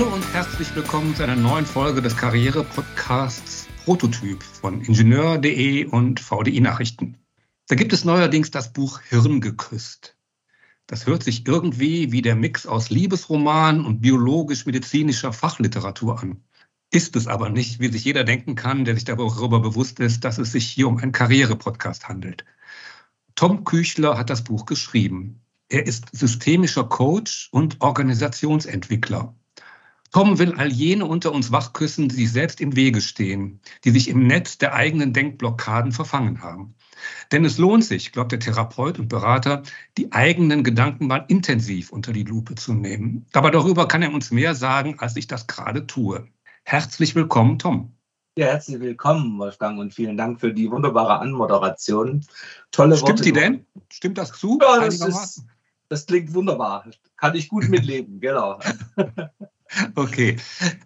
Hallo und herzlich willkommen zu einer neuen Folge des Karriere-Podcasts Prototyp von Ingenieur.de und VDI Nachrichten. Da gibt es neuerdings das Buch Hirn geküsst. Das hört sich irgendwie wie der Mix aus Liebesroman und biologisch-medizinischer Fachliteratur an. Ist es aber nicht, wie sich jeder denken kann, der sich darüber bewusst ist, dass es sich hier um einen Karriere-Podcast handelt. Tom Küchler hat das Buch geschrieben. Er ist systemischer Coach und Organisationsentwickler. Tom will all jene unter uns wachküssen, die sich selbst im Wege stehen, die sich im Netz der eigenen Denkblockaden verfangen haben. Denn es lohnt sich, glaubt der Therapeut und Berater, die eigenen Gedanken mal intensiv unter die Lupe zu nehmen. Aber darüber kann er uns mehr sagen, als ich das gerade tue. Herzlich willkommen, Tom. Ja, herzlich willkommen, Wolfgang, und vielen Dank für die wunderbare Anmoderation. Tolle Stimmt Worte. die denn? Stimmt das zu? Ja, das, ist, das klingt wunderbar. Kann ich gut mitleben, genau. Okay.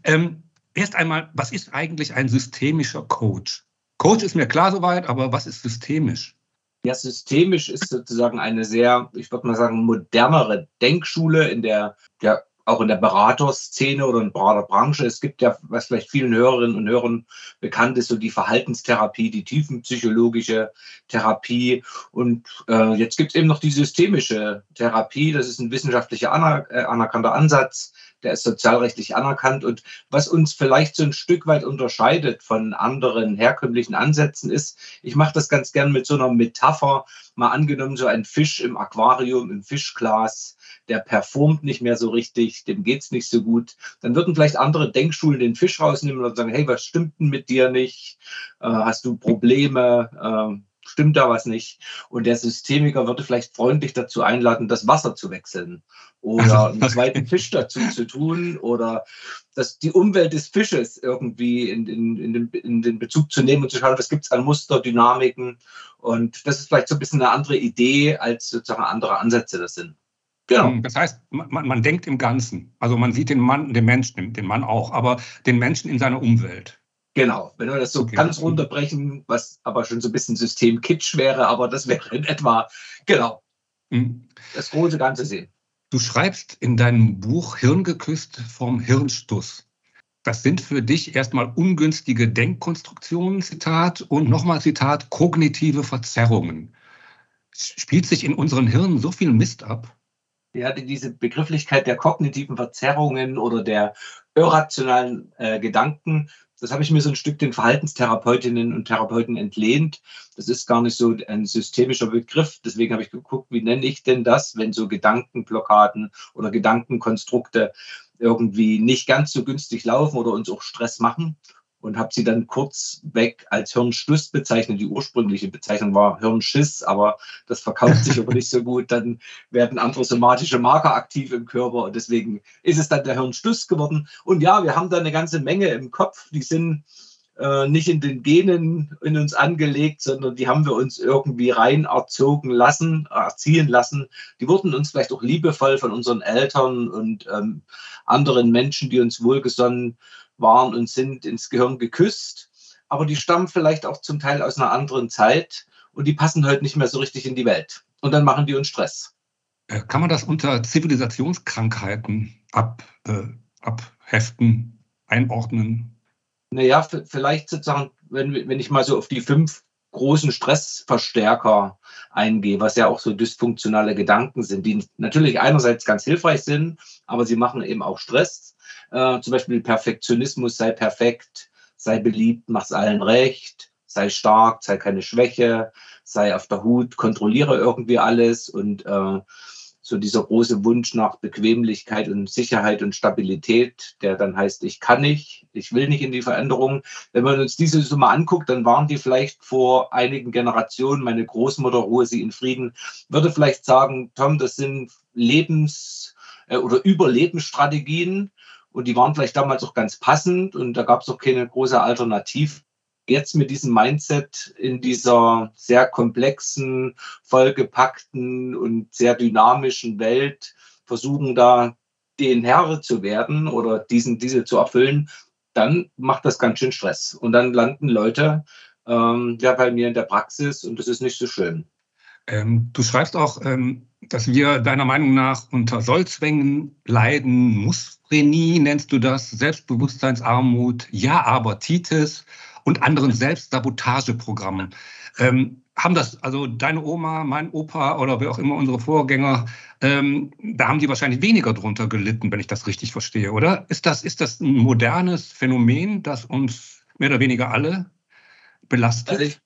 Ähm, erst einmal, was ist eigentlich ein systemischer Coach? Coach ist mir klar soweit, aber was ist systemisch? Ja, systemisch ist sozusagen eine sehr, ich würde mal sagen, modernere Denkschule, in der ja, auch in der Beraterszene oder in der Branche. Es gibt ja, was vielleicht vielen Hörerinnen und Hörern bekannt ist, so die Verhaltenstherapie, die tiefenpsychologische Therapie. Und äh, jetzt gibt es eben noch die systemische Therapie. Das ist ein wissenschaftlicher äh, anerkannter Ansatz, der ist sozialrechtlich anerkannt. Und was uns vielleicht so ein Stück weit unterscheidet von anderen herkömmlichen Ansätzen ist, ich mache das ganz gern mit so einer Metapher, mal angenommen, so ein Fisch im Aquarium, im Fischglas der performt nicht mehr so richtig, dem geht's nicht so gut, dann würden vielleicht andere Denkschulen den Fisch rausnehmen und sagen, hey, was stimmt denn mit dir nicht? Äh, hast du Probleme? Äh, stimmt da was nicht? Und der Systemiker würde vielleicht freundlich dazu einladen, das Wasser zu wechseln oder einen zweiten Fisch dazu zu tun oder das, die Umwelt des Fisches irgendwie in, in, in, den, in den Bezug zu nehmen und zu schauen, was gibt es an Muster, Dynamiken. Und das ist vielleicht so ein bisschen eine andere Idee, als sozusagen andere Ansätze das sind. Genau. Hm, das heißt, man, man, denkt im Ganzen. Also man sieht den Mann, den Menschen, den Mann auch, aber den Menschen in seiner Umwelt. Genau, wenn wir das so okay. ganz runterbrechen, was aber schon so ein bisschen Systemkitsch wäre, aber das wäre in etwa, genau, mhm. das große Ganze sehen. Du schreibst in deinem Buch Hirngeküsst vom Hirnstuss. Das sind für dich erstmal ungünstige Denkkonstruktionen, Zitat, und nochmal Zitat, kognitive Verzerrungen. Spielt sich in unseren Hirnen so viel Mist ab? ja, diese Begrifflichkeit der kognitiven Verzerrungen oder der irrationalen äh, Gedanken, das habe ich mir so ein Stück den Verhaltenstherapeutinnen und Therapeuten entlehnt. Das ist gar nicht so ein systemischer Begriff. Deswegen habe ich geguckt, wie nenne ich denn das, wenn so Gedankenblockaden oder Gedankenkonstrukte irgendwie nicht ganz so günstig laufen oder uns auch Stress machen und habe sie dann kurz weg als Hirnstuss bezeichnet. Die ursprüngliche Bezeichnung war Hirnschiss, aber das verkauft sich aber nicht so gut. Dann werden andere somatische Marker aktiv im Körper und deswegen ist es dann der Hirnstuss geworden. Und ja, wir haben da eine ganze Menge im Kopf, die sind äh, nicht in den Genen in uns angelegt, sondern die haben wir uns irgendwie rein erzogen lassen, erziehen lassen. Die wurden uns vielleicht auch liebevoll von unseren Eltern und ähm, anderen Menschen, die uns wohlgesonnen waren und sind ins Gehirn geküsst. Aber die stammen vielleicht auch zum Teil aus einer anderen Zeit und die passen heute nicht mehr so richtig in die Welt. Und dann machen die uns Stress. Äh, kann man das unter Zivilisationskrankheiten ab, äh, abheften, einordnen? Naja, vielleicht sozusagen, wenn, wenn ich mal so auf die fünf großen Stressverstärker eingehe, was ja auch so dysfunktionale Gedanken sind, die natürlich einerseits ganz hilfreich sind, aber sie machen eben auch Stress. Äh, zum Beispiel Perfektionismus, sei perfekt, sei beliebt, mach's allen recht, sei stark, sei keine Schwäche, sei auf der Hut, kontrolliere irgendwie alles und äh, so dieser große Wunsch nach Bequemlichkeit und Sicherheit und Stabilität, der dann heißt, ich kann nicht, ich will nicht in die Veränderung. Wenn man uns diese Summe anguckt, dann waren die vielleicht vor einigen Generationen, meine Großmutter, ruhe sie in Frieden, würde vielleicht sagen, Tom, das sind Lebens- äh, oder Überlebensstrategien, und die waren vielleicht damals auch ganz passend und da gab es auch keine große Alternative. Jetzt mit diesem Mindset in dieser sehr komplexen, vollgepackten und sehr dynamischen Welt versuchen da den Herr zu werden oder diesen, diese zu erfüllen, dann macht das ganz schön Stress. Und dann landen Leute ähm, ja bei mir in der Praxis und das ist nicht so schön. Ähm, du schreibst auch, ähm, dass wir deiner Meinung nach unter Sollzwängen leiden, Musprenie nennst du das, Selbstbewusstseinsarmut, Ja-Aber-Titis und anderen Selbstsabotageprogrammen. Ähm, haben das, also deine Oma, mein Opa oder wer auch immer unsere Vorgänger, ähm, da haben die wahrscheinlich weniger drunter gelitten, wenn ich das richtig verstehe, oder? Ist das, ist das ein modernes Phänomen, das uns mehr oder weniger alle belastet? Also ich,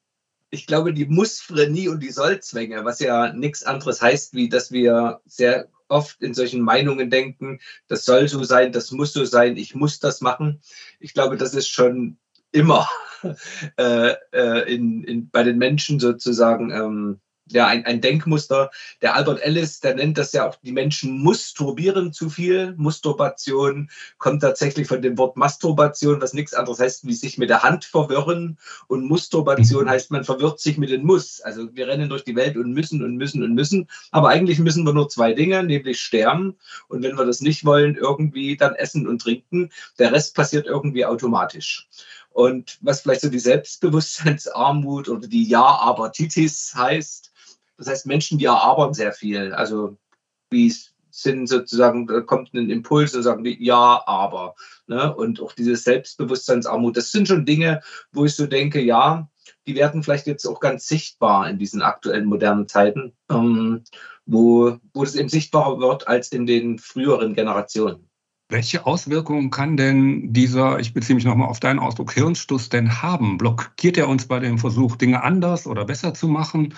ich glaube, die Mussfrenie und die Sollzwänge, was ja nichts anderes heißt, wie dass wir sehr oft in solchen Meinungen denken, das soll so sein, das muss so sein, ich muss das machen. Ich glaube, das ist schon immer äh, äh, in, in, bei den Menschen sozusagen ähm, ja, ein, ein Denkmuster. Der Albert Ellis, der nennt das ja auch, die Menschen masturbieren zu viel. Masturbation kommt tatsächlich von dem Wort Masturbation, was nichts anderes heißt, wie sich mit der Hand verwirren. Und Masturbation mhm. heißt, man verwirrt sich mit dem Muss. Also wir rennen durch die Welt und müssen und müssen und müssen. Aber eigentlich müssen wir nur zwei Dinge, nämlich sterben. Und wenn wir das nicht wollen, irgendwie dann essen und trinken. Der Rest passiert irgendwie automatisch. Und was vielleicht so die Selbstbewusstseinsarmut oder die Ja-Aber-Titis heißt, das heißt, Menschen, die erarbern sehr viel. Also, wie sind sozusagen, da kommt ein Impuls und sagen die, ja, aber. Ne? Und auch diese Selbstbewusstseinsarmut, das sind schon Dinge, wo ich so denke, ja, die werden vielleicht jetzt auch ganz sichtbar in diesen aktuellen modernen Zeiten, ähm, wo, wo das eben sichtbarer wird als in den früheren Generationen. Welche Auswirkungen kann denn dieser, ich beziehe mich nochmal auf deinen Ausdruck, Hirnstuss denn haben? Blockiert er uns bei dem Versuch, Dinge anders oder besser zu machen?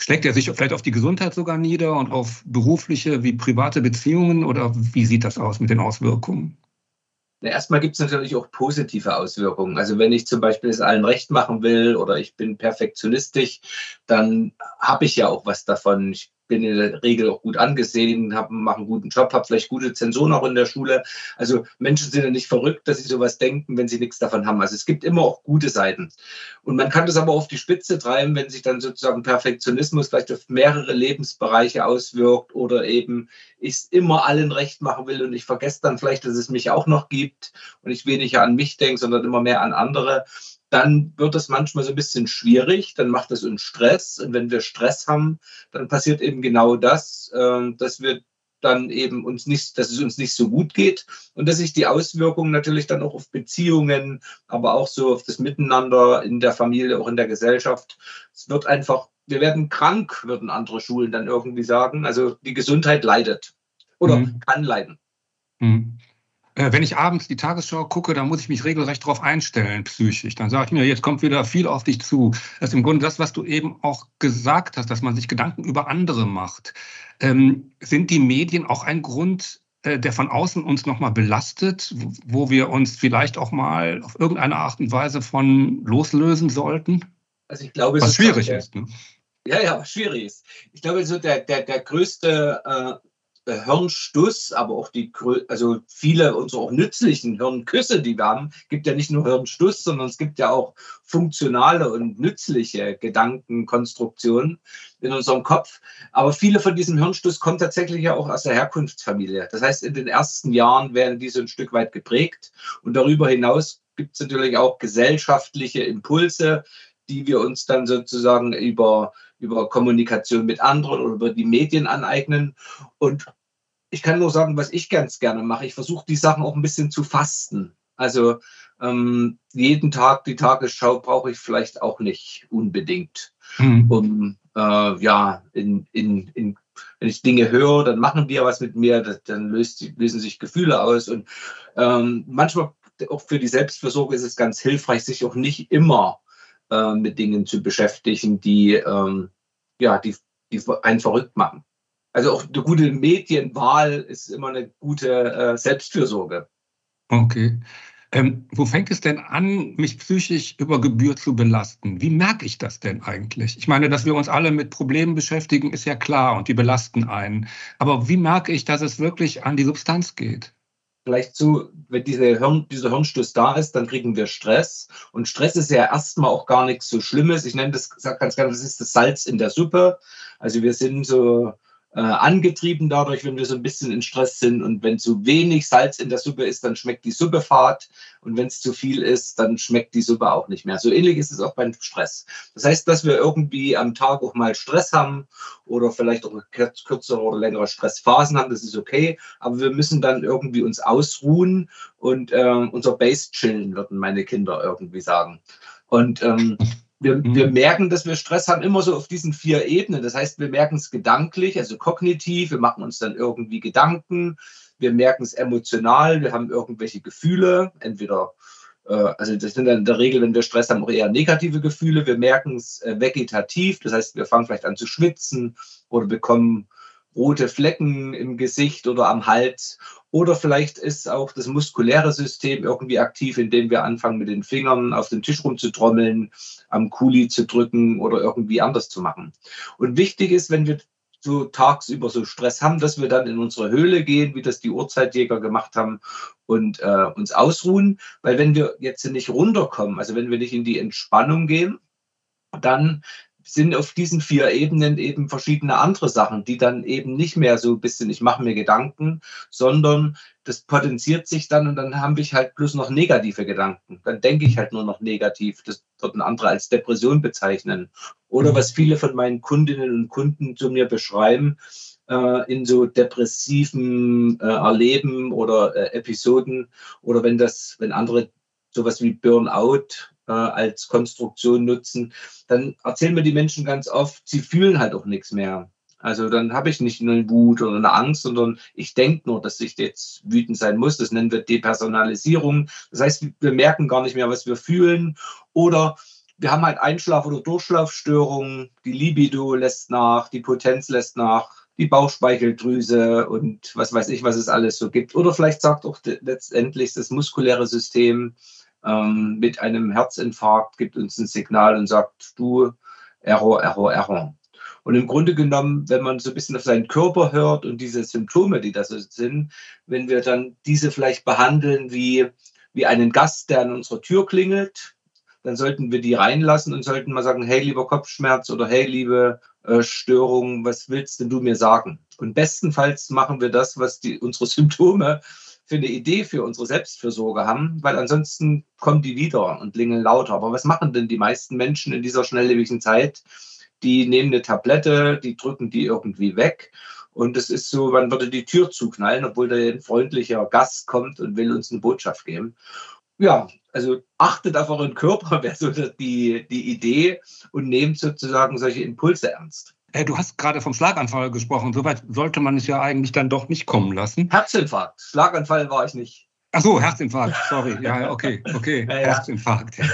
Schlägt er sich vielleicht auf die Gesundheit sogar nieder und auf berufliche wie private Beziehungen oder wie sieht das aus mit den Auswirkungen? Erstmal gibt es natürlich auch positive Auswirkungen. Also wenn ich zum Beispiel es allen recht machen will oder ich bin perfektionistisch, dann habe ich ja auch was davon. Ich bin in der Regel auch gut angesehen, mache einen guten Job, habe vielleicht gute Zensoren auch in der Schule. Also Menschen sind ja nicht verrückt, dass sie sowas denken, wenn sie nichts davon haben. Also es gibt immer auch gute Seiten. Und man kann das aber auf die Spitze treiben, wenn sich dann sozusagen Perfektionismus vielleicht auf mehrere Lebensbereiche auswirkt oder eben ich es immer allen recht machen will und ich vergesse dann vielleicht, dass es mich auch noch gibt und ich weniger an mich denke, sondern immer mehr an andere dann wird es manchmal so ein bisschen schwierig, dann macht es uns Stress. Und wenn wir Stress haben, dann passiert eben genau das, ähm, dass wir dann eben uns nicht, dass es uns nicht so gut geht und dass sich die Auswirkungen natürlich dann auch auf Beziehungen, aber auch so auf das Miteinander in der Familie, auch in der Gesellschaft. Es wird einfach, wir werden krank, würden andere Schulen dann irgendwie sagen. Also die Gesundheit leidet oder mhm. kann leiden. Mhm. Äh, wenn ich abends die Tagesschau gucke, dann muss ich mich regelrecht darauf einstellen, psychisch. Dann sage ich mir, jetzt kommt wieder viel auf dich zu. Das ist im Grunde das, was du eben auch gesagt hast, dass man sich Gedanken über andere macht. Ähm, sind die Medien auch ein Grund, äh, der von außen uns nochmal belastet, wo wir uns vielleicht auch mal auf irgendeine Art und Weise von loslösen sollten? Also ich glaube, was schwierig ist. Ne? Ja, ja, schwierig ist. Ich glaube, so der, der, der größte äh, äh, Hirnstuss, aber auch die, also viele unserer auch nützlichen Hirnküsse, die wir haben, gibt ja nicht nur Hirnstuss, sondern es gibt ja auch funktionale und nützliche Gedankenkonstruktionen in unserem Kopf. Aber viele von diesem Hirnstuss kommen tatsächlich ja auch aus der Herkunftsfamilie. Das heißt, in den ersten Jahren werden diese ein Stück weit geprägt und darüber hinaus gibt es natürlich auch gesellschaftliche Impulse, die wir uns dann sozusagen über, über Kommunikation mit anderen oder über die Medien aneignen. Und ich kann nur sagen, was ich ganz gerne mache. Ich versuche die Sachen auch ein bisschen zu fasten. Also ähm, jeden Tag die Tagesschau brauche ich vielleicht auch nicht unbedingt. Mhm. Um äh, ja, in, in, in, wenn ich Dinge höre, dann machen die ja was mit mir, das, dann löst, lösen sich Gefühle aus. Und ähm, manchmal auch für die Selbstversorgung ist es ganz hilfreich, sich auch nicht immer äh, mit Dingen zu beschäftigen, die, ähm, ja, die, die einen verrückt machen. Also auch eine gute Medienwahl ist immer eine gute äh, Selbstfürsorge. Okay. Ähm, wo fängt es denn an, mich psychisch über Gebühr zu belasten? Wie merke ich das denn eigentlich? Ich meine, dass wir uns alle mit Problemen beschäftigen, ist ja klar und die belasten einen. Aber wie merke ich, dass es wirklich an die Substanz geht? Vielleicht zu, wenn diese Hirn, dieser Hirnstuss da ist, dann kriegen wir Stress. Und Stress ist ja erstmal auch gar nichts so Schlimmes. Ich nenne das, sag ganz gerne, das ist das Salz in der Suppe. Also wir sind so äh, angetrieben dadurch, wenn wir so ein bisschen in Stress sind. Und wenn zu wenig Salz in der Suppe ist, dann schmeckt die Suppe fad. Und wenn es zu viel ist, dann schmeckt die Suppe auch nicht mehr. So ähnlich ist es auch beim Stress. Das heißt, dass wir irgendwie am Tag auch mal Stress haben oder vielleicht auch kürzere oder längere Stressphasen haben, das ist okay. Aber wir müssen dann irgendwie uns ausruhen und äh, unser Base chillen, würden meine Kinder irgendwie sagen. Und ähm, wir, mhm. wir merken, dass wir Stress haben, immer so auf diesen vier Ebenen. Das heißt, wir merken es gedanklich, also kognitiv, wir machen uns dann irgendwie Gedanken, wir merken es emotional, wir haben irgendwelche Gefühle, entweder, äh, also das sind dann in der Regel, wenn wir Stress haben, auch eher negative Gefühle, wir merken es äh, vegetativ, das heißt, wir fangen vielleicht an zu schwitzen oder bekommen rote Flecken im Gesicht oder am Hals. Oder vielleicht ist auch das muskuläre System irgendwie aktiv, indem wir anfangen, mit den Fingern auf den Tisch rumzutrommeln, am Kuli zu drücken oder irgendwie anders zu machen. Und wichtig ist, wenn wir so tagsüber so Stress haben, dass wir dann in unsere Höhle gehen, wie das die Urzeitjäger gemacht haben und äh, uns ausruhen. Weil wenn wir jetzt nicht runterkommen, also wenn wir nicht in die Entspannung gehen, dann sind auf diesen vier Ebenen eben verschiedene andere Sachen, die dann eben nicht mehr so ein bisschen, ich mache mir Gedanken, sondern das potenziert sich dann und dann habe ich halt bloß noch negative Gedanken. Dann denke ich halt nur noch negativ. Das würden andere als Depression bezeichnen. Oder mhm. was viele von meinen Kundinnen und Kunden zu mir beschreiben, äh, in so depressiven äh, Erleben oder äh, Episoden oder wenn das, wenn andere sowas wie Burnout äh, als Konstruktion nutzen, dann erzählen mir die Menschen ganz oft, sie fühlen halt auch nichts mehr. Also dann habe ich nicht nur eine Wut oder eine Angst, sondern ich denke nur, dass ich jetzt wütend sein muss. Das nennen wir Depersonalisierung. Das heißt, wir merken gar nicht mehr, was wir fühlen. Oder wir haben halt Einschlaf- oder Durchschlafstörungen. Die Libido lässt nach, die Potenz lässt nach, die Bauchspeicheldrüse und was weiß ich, was es alles so gibt. Oder vielleicht sagt auch letztendlich das muskuläre System, ähm, mit einem Herzinfarkt, gibt uns ein Signal und sagt, du, Error, Error, Error. Und im Grunde genommen, wenn man so ein bisschen auf seinen Körper hört und diese Symptome, die da so sind, wenn wir dann diese vielleicht behandeln wie, wie einen Gast, der an unserer Tür klingelt, dann sollten wir die reinlassen und sollten mal sagen, hey, lieber Kopfschmerz oder hey, liebe äh, Störung, was willst denn du mir sagen? Und bestenfalls machen wir das, was die, unsere Symptome für eine Idee für unsere Selbstfürsorge haben, weil ansonsten kommen die wieder und klingeln lauter. Aber was machen denn die meisten Menschen in dieser schnelllebigen Zeit? Die nehmen eine Tablette, die drücken die irgendwie weg. Und es ist so, man würde die Tür zuknallen, obwohl da ein freundlicher Gast kommt und will uns eine Botschaft geben. Ja, also achtet auf euren Körper, wäre so die, die Idee und nehmt sozusagen solche Impulse ernst. Äh, du hast gerade vom Schlaganfall gesprochen. Soweit sollte man es ja eigentlich dann doch nicht kommen lassen. Herzinfarkt. Schlaganfall war ich nicht. Ach so, Herzinfarkt. Sorry. Ja, okay, okay. Ja, ja. Herzinfarkt. Ja.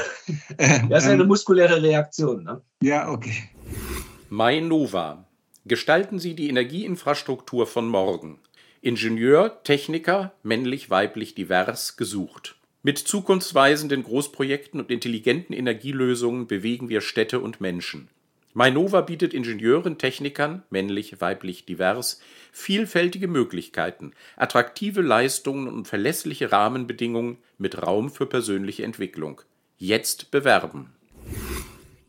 Ähm, das ist eine muskuläre Reaktion. Ne? Ja, okay. Mainova. Gestalten Sie die Energieinfrastruktur von morgen. Ingenieur, Techniker, männlich, weiblich, divers, gesucht. Mit zukunftsweisenden Großprojekten und intelligenten Energielösungen bewegen wir Städte und Menschen. Mainova bietet Ingenieuren, Technikern (männlich, weiblich, divers) vielfältige Möglichkeiten, attraktive Leistungen und verlässliche Rahmenbedingungen mit Raum für persönliche Entwicklung. Jetzt bewerben!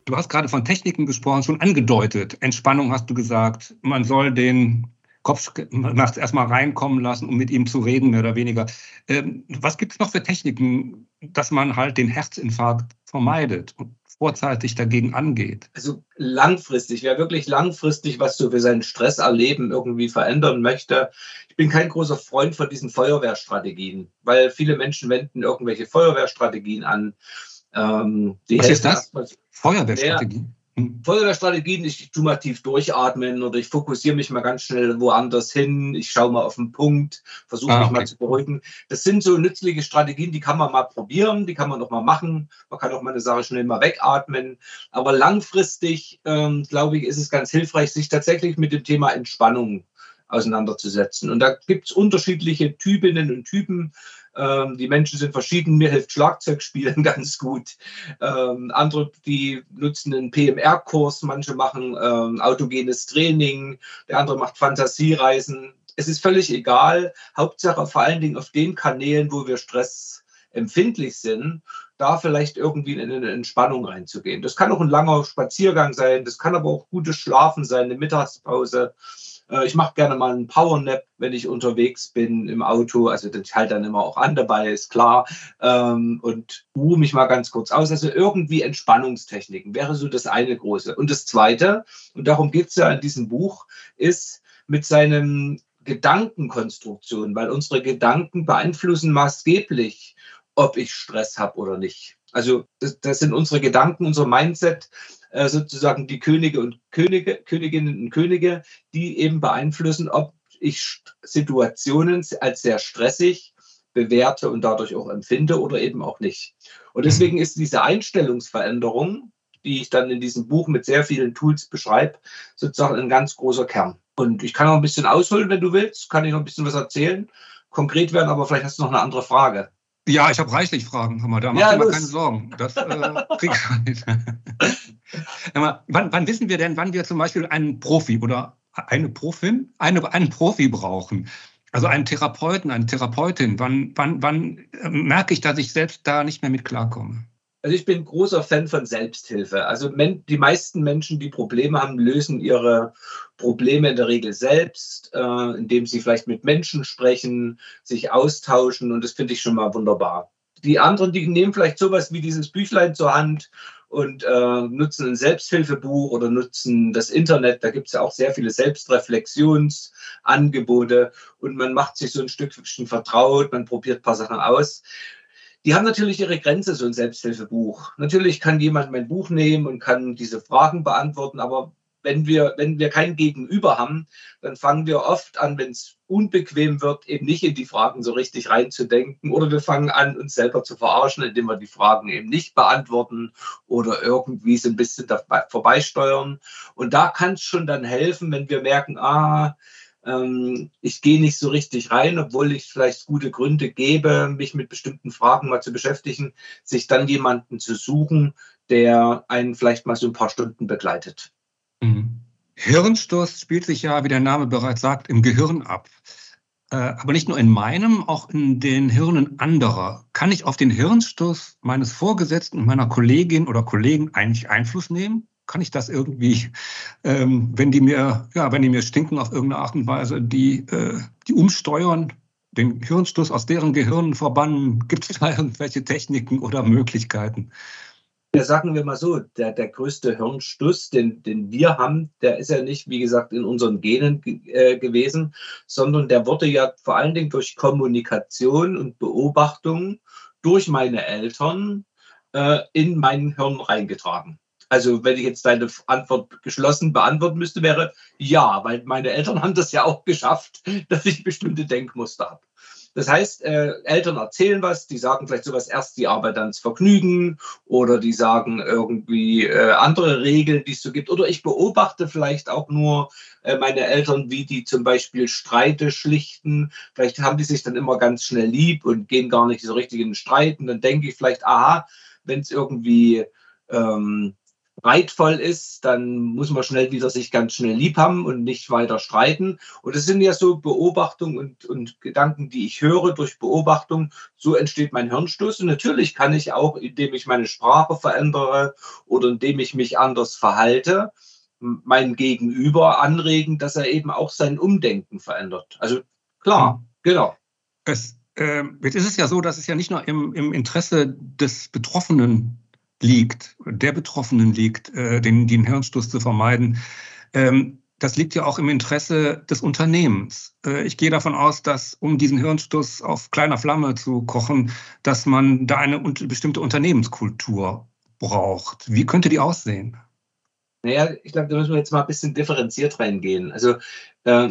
Du hast gerade von Techniken gesprochen, schon angedeutet. Entspannung hast du gesagt. Man soll den Kopf nachts erstmal reinkommen lassen, um mit ihm zu reden, mehr oder weniger. Ähm, was gibt es noch für Techniken, dass man halt den Herzinfarkt vermeidet? Und vorzeitig dagegen angeht? Also langfristig, wer wirklich langfristig was so für sein Stresserleben irgendwie verändern möchte. Ich bin kein großer Freund von diesen Feuerwehrstrategien, weil viele Menschen wenden irgendwelche Feuerwehrstrategien an. Ähm, was ist das? Feuerwehrstrategien? Feuerwehrstrategien, ich tu mal tief durchatmen oder ich fokussiere mich mal ganz schnell woanders hin, ich schaue mal auf den Punkt, versuche ah, mich okay. mal zu beruhigen. Das sind so nützliche Strategien, die kann man mal probieren, die kann man auch mal machen. Man kann auch mal eine Sache schnell mal wegatmen. Aber langfristig, ähm, glaube ich, ist es ganz hilfreich, sich tatsächlich mit dem Thema Entspannung auseinanderzusetzen. Und da gibt es unterschiedliche Typinnen und Typen. Ähm, die Menschen sind verschieden. Mir hilft Schlagzeugspielen ganz gut. Ähm, andere, die nutzen einen PMR-Kurs. Manche machen ähm, autogenes Training. Der andere macht Fantasiereisen. Es ist völlig egal. Hauptsache vor allen Dingen auf den Kanälen, wo wir Stress empfindlich sind, da vielleicht irgendwie in eine Entspannung reinzugehen. Das kann auch ein langer Spaziergang sein, das kann aber auch gutes Schlafen sein, eine Mittagspause ich mache gerne mal einen Powernap, wenn ich unterwegs bin im Auto. Also ich halte dann immer auch an dabei, ist klar. Ähm, und ruhe mich mal ganz kurz aus. Also irgendwie Entspannungstechniken wäre so das eine große. Und das zweite, und darum geht es ja in diesem Buch, ist mit seinem Gedankenkonstruktion, weil unsere Gedanken beeinflussen maßgeblich, ob ich Stress habe oder nicht. Also das, das, sind unsere Gedanken, unser Mindset, äh, sozusagen die Könige und Könige, Königinnen und Könige, die eben beeinflussen, ob ich Situationen als sehr stressig bewerte und dadurch auch empfinde oder eben auch nicht. Und deswegen ist diese Einstellungsveränderung, die ich dann in diesem Buch mit sehr vielen Tools beschreibe, sozusagen ein ganz großer Kern. Und ich kann noch ein bisschen ausholen, wenn du willst, kann ich noch ein bisschen was erzählen, konkret werden, aber vielleicht hast du noch eine andere Frage. Ja, ich habe reichlich Fragen, Hammer. Da mach ja, keine Sorgen. Das äh, krieg ich nicht. wann, wann wissen wir denn, wann wir zum Beispiel einen Profi oder eine Profin, eine, einen Profi brauchen? Also einen Therapeuten, eine Therapeutin. Wann, wann, wann äh, merke ich, dass ich selbst da nicht mehr mit klarkomme? Also ich bin großer Fan von Selbsthilfe. Also die meisten Menschen, die Probleme haben, lösen ihre Probleme in der Regel selbst, äh, indem sie vielleicht mit Menschen sprechen, sich austauschen und das finde ich schon mal wunderbar. Die anderen, die nehmen vielleicht sowas wie dieses Büchlein zur Hand und äh, nutzen ein Selbsthilfebuch oder nutzen das Internet. Da gibt es ja auch sehr viele Selbstreflexionsangebote und man macht sich so ein Stückchen vertraut, man probiert ein paar Sachen aus. Die haben natürlich ihre Grenze, so ein Selbsthilfebuch. Natürlich kann jemand mein Buch nehmen und kann diese Fragen beantworten, aber wenn wir, wenn wir kein Gegenüber haben, dann fangen wir oft an, wenn es unbequem wird, eben nicht in die Fragen so richtig reinzudenken. Oder wir fangen an, uns selber zu verarschen, indem wir die Fragen eben nicht beantworten oder irgendwie so ein bisschen vorbeisteuern. Und da kann es schon dann helfen, wenn wir merken, ah, ähm, ich gehe nicht so richtig rein, obwohl ich vielleicht gute Gründe gebe, mich mit bestimmten Fragen mal zu beschäftigen, sich dann jemanden zu suchen, der einen vielleicht mal so ein paar Stunden begleitet. Mhm. Hirnstoß spielt sich ja, wie der Name bereits sagt, im Gehirn ab. Äh, aber nicht nur in meinem, auch in den Hirnen anderer. Kann ich auf den Hirnstoß meines Vorgesetzten meiner Kollegin oder Kollegen eigentlich Einfluss nehmen? kann ich das irgendwie, ähm, wenn die mir, ja, wenn die mir stinken auf irgendeine Art und Weise, die, äh, die umsteuern, den Hirnstoß aus deren Gehirnen verbannen? Gibt es da irgendwelche Techniken oder Möglichkeiten? Ja, sagen wir mal so, der, der größte Hirnstuss, den, den wir haben, der ist ja nicht, wie gesagt, in unseren Genen äh, gewesen, sondern der wurde ja vor allen Dingen durch Kommunikation und Beobachtung durch meine Eltern äh, in mein Hirn reingetragen. Also wenn ich jetzt deine Antwort geschlossen beantworten müsste, wäre ja, weil meine Eltern haben das ja auch geschafft, dass ich bestimmte Denkmuster habe. Das heißt, äh, Eltern erzählen was, die sagen vielleicht sowas erst die Arbeit ans Vergnügen oder die sagen irgendwie äh, andere Regeln, die es so gibt. Oder ich beobachte vielleicht auch nur äh, meine Eltern, wie die zum Beispiel Streite schlichten. Vielleicht haben die sich dann immer ganz schnell lieb und gehen gar nicht so richtig in den Streit. Und dann denke ich vielleicht, aha, wenn es irgendwie ähm, reitvoll ist, dann muss man schnell wieder sich ganz schnell lieb haben und nicht weiter streiten. Und das sind ja so Beobachtungen und, und Gedanken, die ich höre durch Beobachtung. So entsteht mein Hirnstoß. Und natürlich kann ich auch, indem ich meine Sprache verändere oder indem ich mich anders verhalte, meinen Gegenüber anregen, dass er eben auch sein Umdenken verändert. Also klar, hm. genau. Es, äh, jetzt ist es ja so, dass es ja nicht nur im, im Interesse des Betroffenen liegt, der Betroffenen liegt, äh, den, den Hirnstoß zu vermeiden. Ähm, das liegt ja auch im Interesse des Unternehmens. Äh, ich gehe davon aus, dass um diesen Hirnstoß auf kleiner Flamme zu kochen, dass man da eine bestimmte Unternehmenskultur braucht. Wie könnte die aussehen? Naja, ich glaube, da müssen wir jetzt mal ein bisschen differenziert reingehen. Also äh,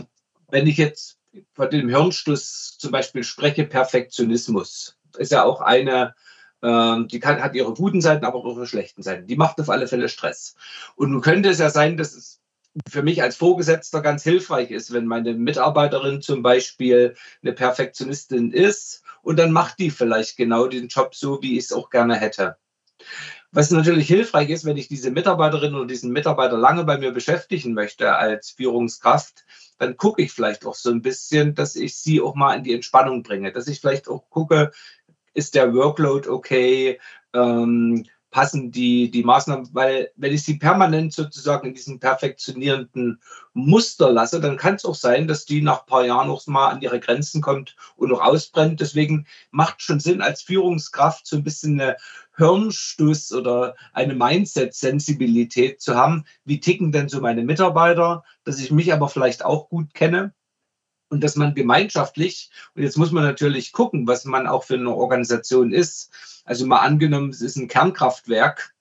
wenn ich jetzt von dem Hirnstoß zum Beispiel spreche, Perfektionismus, ist ja auch eine ähm, die kann, hat ihre guten Seiten, aber auch ihre schlechten Seiten. Die macht auf alle Fälle Stress. Und nun könnte es ja sein, dass es für mich als Vorgesetzter ganz hilfreich ist, wenn meine Mitarbeiterin zum Beispiel eine Perfektionistin ist und dann macht die vielleicht genau den Job so, wie ich es auch gerne hätte. Was natürlich hilfreich ist, wenn ich diese Mitarbeiterin oder diesen Mitarbeiter lange bei mir beschäftigen möchte als Führungskraft, dann gucke ich vielleicht auch so ein bisschen, dass ich sie auch mal in die Entspannung bringe, dass ich vielleicht auch gucke, ist der Workload okay? Ähm, passen die, die Maßnahmen, weil wenn ich sie permanent sozusagen in diesem perfektionierenden Muster lasse, dann kann es auch sein, dass die nach ein paar Jahren noch mal an ihre Grenzen kommt und noch ausbrennt. Deswegen macht schon Sinn, als Führungskraft so ein bisschen eine Hirnstuss oder eine Mindset-Sensibilität zu haben. Wie ticken denn so meine Mitarbeiter? Dass ich mich aber vielleicht auch gut kenne und dass man gemeinschaftlich, und jetzt muss man natürlich gucken, was man auch für eine Organisation ist. Also mal angenommen, es ist ein Kernkraftwerk,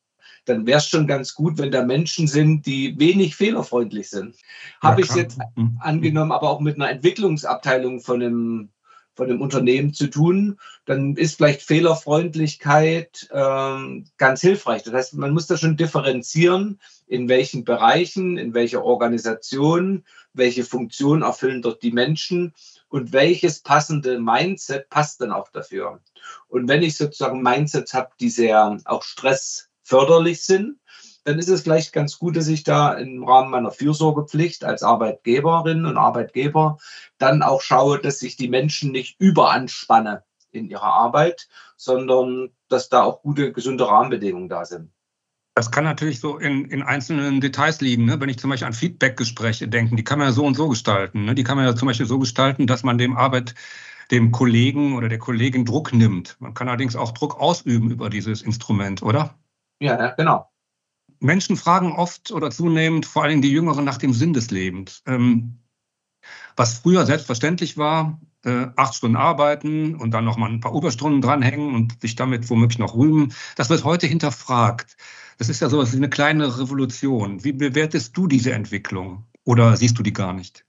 dann wäre es schon ganz gut, wenn da Menschen sind, die wenig fehlerfreundlich sind. Ja, Habe ich jetzt mhm. angenommen, aber auch mit einer Entwicklungsabteilung von einem von dem Unternehmen zu tun, dann ist vielleicht Fehlerfreundlichkeit ähm, ganz hilfreich. Das heißt, man muss da schon differenzieren, in welchen Bereichen, in welcher Organisation, welche Funktion erfüllen dort die Menschen und welches passende Mindset passt dann auch dafür. Und wenn ich sozusagen Mindsets habe, die sehr auch stressförderlich sind, dann ist es vielleicht ganz gut, dass ich da im Rahmen meiner Fürsorgepflicht als Arbeitgeberin und Arbeitgeber dann auch schaue, dass ich die Menschen nicht überanspanne in ihrer Arbeit, sondern dass da auch gute, gesunde Rahmenbedingungen da sind. Das kann natürlich so in, in einzelnen Details liegen. Ne? Wenn ich zum Beispiel an Feedbackgespräche denke, die kann man ja so und so gestalten. Ne? Die kann man ja zum Beispiel so gestalten, dass man dem Arbeit, dem Kollegen oder der Kollegin Druck nimmt. Man kann allerdings auch Druck ausüben über dieses Instrument, oder? Ja, genau. Menschen fragen oft oder zunehmend, vor allem die Jüngeren, nach dem Sinn des Lebens. Ähm, was früher selbstverständlich war, äh, acht Stunden arbeiten und dann noch mal ein paar Überstunden dranhängen und sich damit womöglich noch rühmen, das wird heute hinterfragt. Das ist ja sowas wie eine kleine Revolution. Wie bewertest du diese Entwicklung oder siehst du die gar nicht?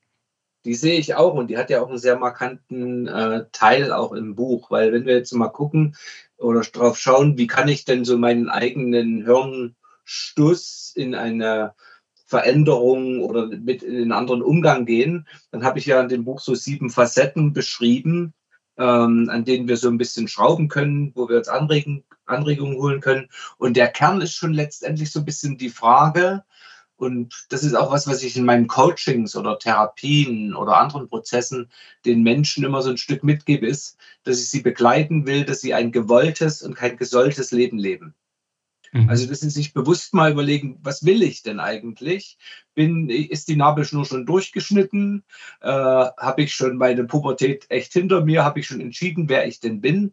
Die sehe ich auch und die hat ja auch einen sehr markanten äh, Teil auch im Buch, weil wenn wir jetzt mal gucken oder drauf schauen, wie kann ich denn so meinen eigenen Hirn Stuss in eine Veränderung oder mit in einen anderen Umgang gehen, dann habe ich ja in dem Buch so sieben Facetten beschrieben, ähm, an denen wir so ein bisschen schrauben können, wo wir uns Anregen, Anregungen holen können. Und der Kern ist schon letztendlich so ein bisschen die Frage, und das ist auch was, was ich in meinen Coachings oder Therapien oder anderen Prozessen den Menschen immer so ein Stück mitgebe, ist, dass ich sie begleiten will, dass sie ein gewolltes und kein gesolltes Leben leben. Mhm. Also, dass sie sich bewusst mal überlegen, was will ich denn eigentlich? Bin, ist die Nabelschnur schon durchgeschnitten? Äh, Habe ich schon meine Pubertät echt hinter mir? Habe ich schon entschieden, wer ich denn bin?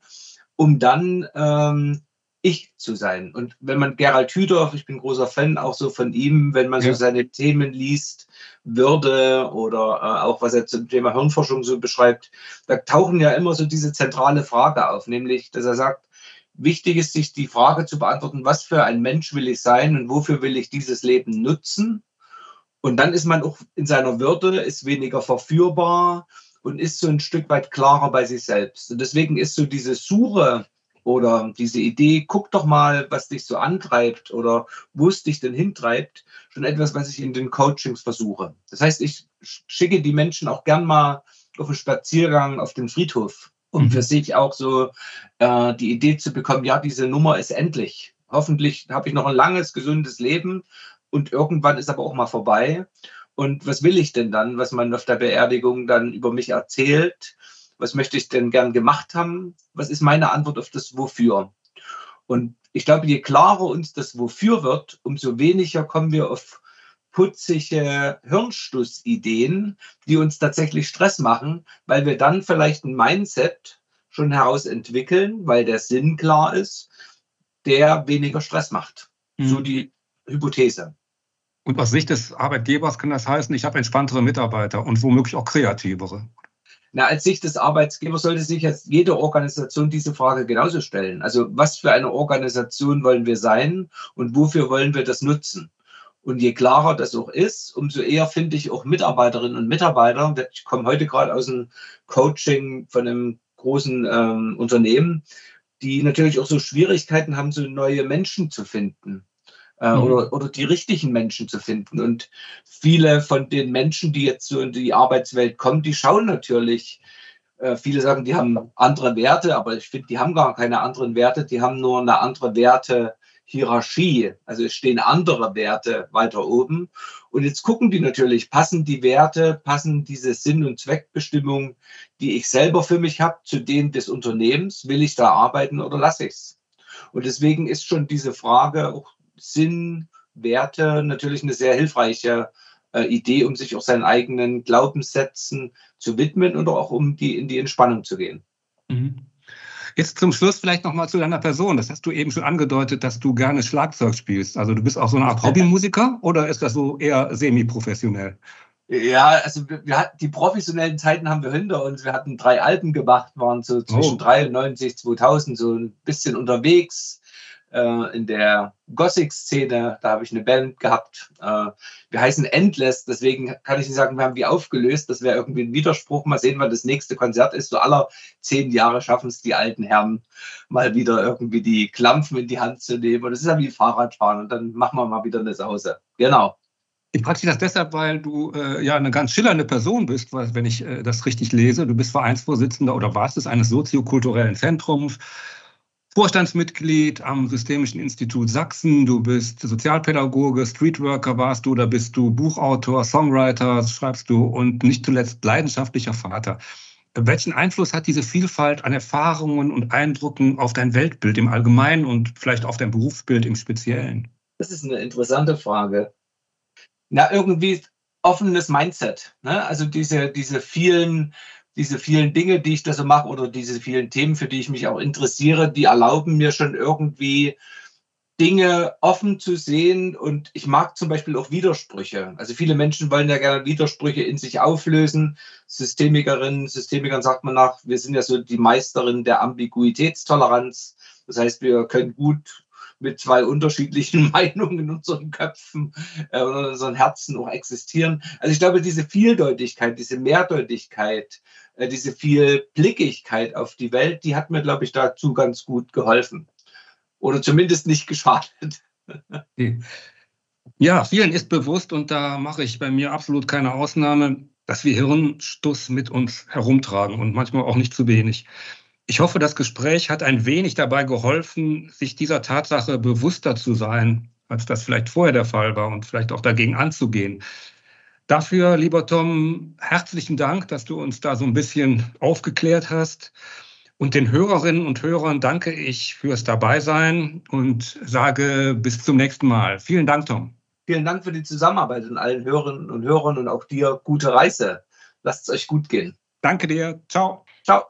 Um dann ähm, ich zu sein. Und wenn man Gerald Hüder, ich bin großer Fan auch so von ihm, wenn man ja. so seine Themen liest, Würde oder äh, auch was er zum Thema Hirnforschung so beschreibt, da tauchen ja immer so diese zentrale Frage auf, nämlich, dass er sagt, Wichtig ist, sich die Frage zu beantworten, was für ein Mensch will ich sein und wofür will ich dieses Leben nutzen? Und dann ist man auch in seiner Würde, ist weniger verführbar und ist so ein Stück weit klarer bei sich selbst. Und deswegen ist so diese Suche oder diese Idee, guck doch mal, was dich so antreibt oder wo es dich denn hintreibt, schon etwas, was ich in den Coachings versuche. Das heißt, ich schicke die Menschen auch gern mal auf einen Spaziergang auf den Friedhof um für sich auch so äh, die Idee zu bekommen, ja, diese Nummer ist endlich. Hoffentlich habe ich noch ein langes, gesundes Leben und irgendwann ist aber auch mal vorbei. Und was will ich denn dann, was man auf der Beerdigung dann über mich erzählt? Was möchte ich denn gern gemacht haben? Was ist meine Antwort auf das Wofür? Und ich glaube, je klarer uns das Wofür wird, umso weniger kommen wir auf putzige Hirnschlussideen, die uns tatsächlich Stress machen, weil wir dann vielleicht ein Mindset schon heraus entwickeln, weil der Sinn klar ist, der weniger Stress macht. Mhm. So die Hypothese. Und aus Sicht des Arbeitgebers kann das heißen, ich habe entspanntere Mitarbeiter und womöglich auch kreativere. Na, als Sicht des Arbeitgebers sollte sich jetzt jede Organisation diese Frage genauso stellen. Also was für eine Organisation wollen wir sein und wofür wollen wir das nutzen? Und je klarer das auch ist, umso eher finde ich auch Mitarbeiterinnen und Mitarbeiter. Ich komme heute gerade aus einem Coaching von einem großen ähm, Unternehmen, die natürlich auch so Schwierigkeiten haben, so neue Menschen zu finden. Äh, mhm. oder, oder die richtigen Menschen zu finden. Und viele von den Menschen, die jetzt so in die Arbeitswelt kommen, die schauen natürlich, äh, viele sagen, die haben andere Werte, aber ich finde, die haben gar keine anderen Werte, die haben nur eine andere Werte. Hierarchie. Also es stehen andere Werte weiter oben. Und jetzt gucken die natürlich, passen die Werte, passen diese Sinn- und Zweckbestimmung, die ich selber für mich habe, zu denen des Unternehmens? Will ich da arbeiten oder lasse ich es? Und deswegen ist schon diese Frage auch Sinn, Werte natürlich eine sehr hilfreiche äh, Idee, um sich auch seinen eigenen Glaubenssätzen zu widmen und auch um die in die Entspannung zu gehen. Mhm. Jetzt zum Schluss vielleicht noch mal zu deiner Person. Das hast du eben schon angedeutet, dass du gerne Schlagzeug spielst. Also du bist auch so eine Art Hobbymusiker oder ist das so eher semi-professionell? Ja, also wir, wir hatten die professionellen Zeiten haben wir hinter uns. Wir hatten drei Alben gemacht, waren so zwischen oh. 93, 2000 so ein bisschen unterwegs äh, in der Gothic-Szene. Da habe ich eine Band gehabt. Äh, wir heißen Endless, deswegen kann ich nicht sagen, wir haben die aufgelöst. Das wäre irgendwie ein Widerspruch. Mal sehen, wann das nächste Konzert ist. So aller zehn Jahre schaffen es die alten Herren, mal wieder irgendwie die Klampfen in die Hand zu nehmen. Und das ist ja wie Fahrradfahren. Und dann machen wir mal wieder eine Sause. Genau. Ich frage dich das deshalb, weil du äh, ja eine ganz schillernde Person bist, weil, wenn ich äh, das richtig lese. Du bist Vereinsvorsitzender oder warst es eines soziokulturellen Zentrums. Vorstandsmitglied am Systemischen Institut Sachsen, du bist Sozialpädagoge, Streetworker warst du, da bist du Buchautor, Songwriter, schreibst du und nicht zuletzt leidenschaftlicher Vater. Welchen Einfluss hat diese Vielfalt an Erfahrungen und Eindrücken auf dein Weltbild im Allgemeinen und vielleicht auf dein Berufsbild im Speziellen? Das ist eine interessante Frage. Na, irgendwie offenes Mindset. Ne? Also diese, diese vielen diese vielen Dinge, die ich da so mache oder diese vielen Themen, für die ich mich auch interessiere, die erlauben mir schon irgendwie Dinge offen zu sehen und ich mag zum Beispiel auch Widersprüche. Also viele Menschen wollen ja gerne Widersprüche in sich auflösen. Systemikerinnen, Systemikern sagt man nach, wir sind ja so die Meisterin der Ambiguitätstoleranz. Das heißt, wir können gut mit zwei unterschiedlichen Meinungen in unseren Köpfen äh, und in unseren Herzen auch existieren. Also ich glaube, diese Vieldeutigkeit, diese Mehrdeutigkeit, äh, diese Vielblickigkeit auf die Welt, die hat mir, glaube ich, dazu ganz gut geholfen. Oder zumindest nicht geschadet. Ja, vielen ist bewusst, und da mache ich bei mir absolut keine Ausnahme, dass wir Hirnstuss mit uns herumtragen und manchmal auch nicht zu wenig. Ich hoffe, das Gespräch hat ein wenig dabei geholfen, sich dieser Tatsache bewusster zu sein, als das vielleicht vorher der Fall war und vielleicht auch dagegen anzugehen. Dafür, lieber Tom, herzlichen Dank, dass du uns da so ein bisschen aufgeklärt hast. Und den Hörerinnen und Hörern danke ich fürs Dabeisein und sage bis zum nächsten Mal. Vielen Dank, Tom. Vielen Dank für die Zusammenarbeit und allen Hörerinnen und Hörern und auch dir gute Reise. Lasst es euch gut gehen. Danke dir. Ciao. Ciao.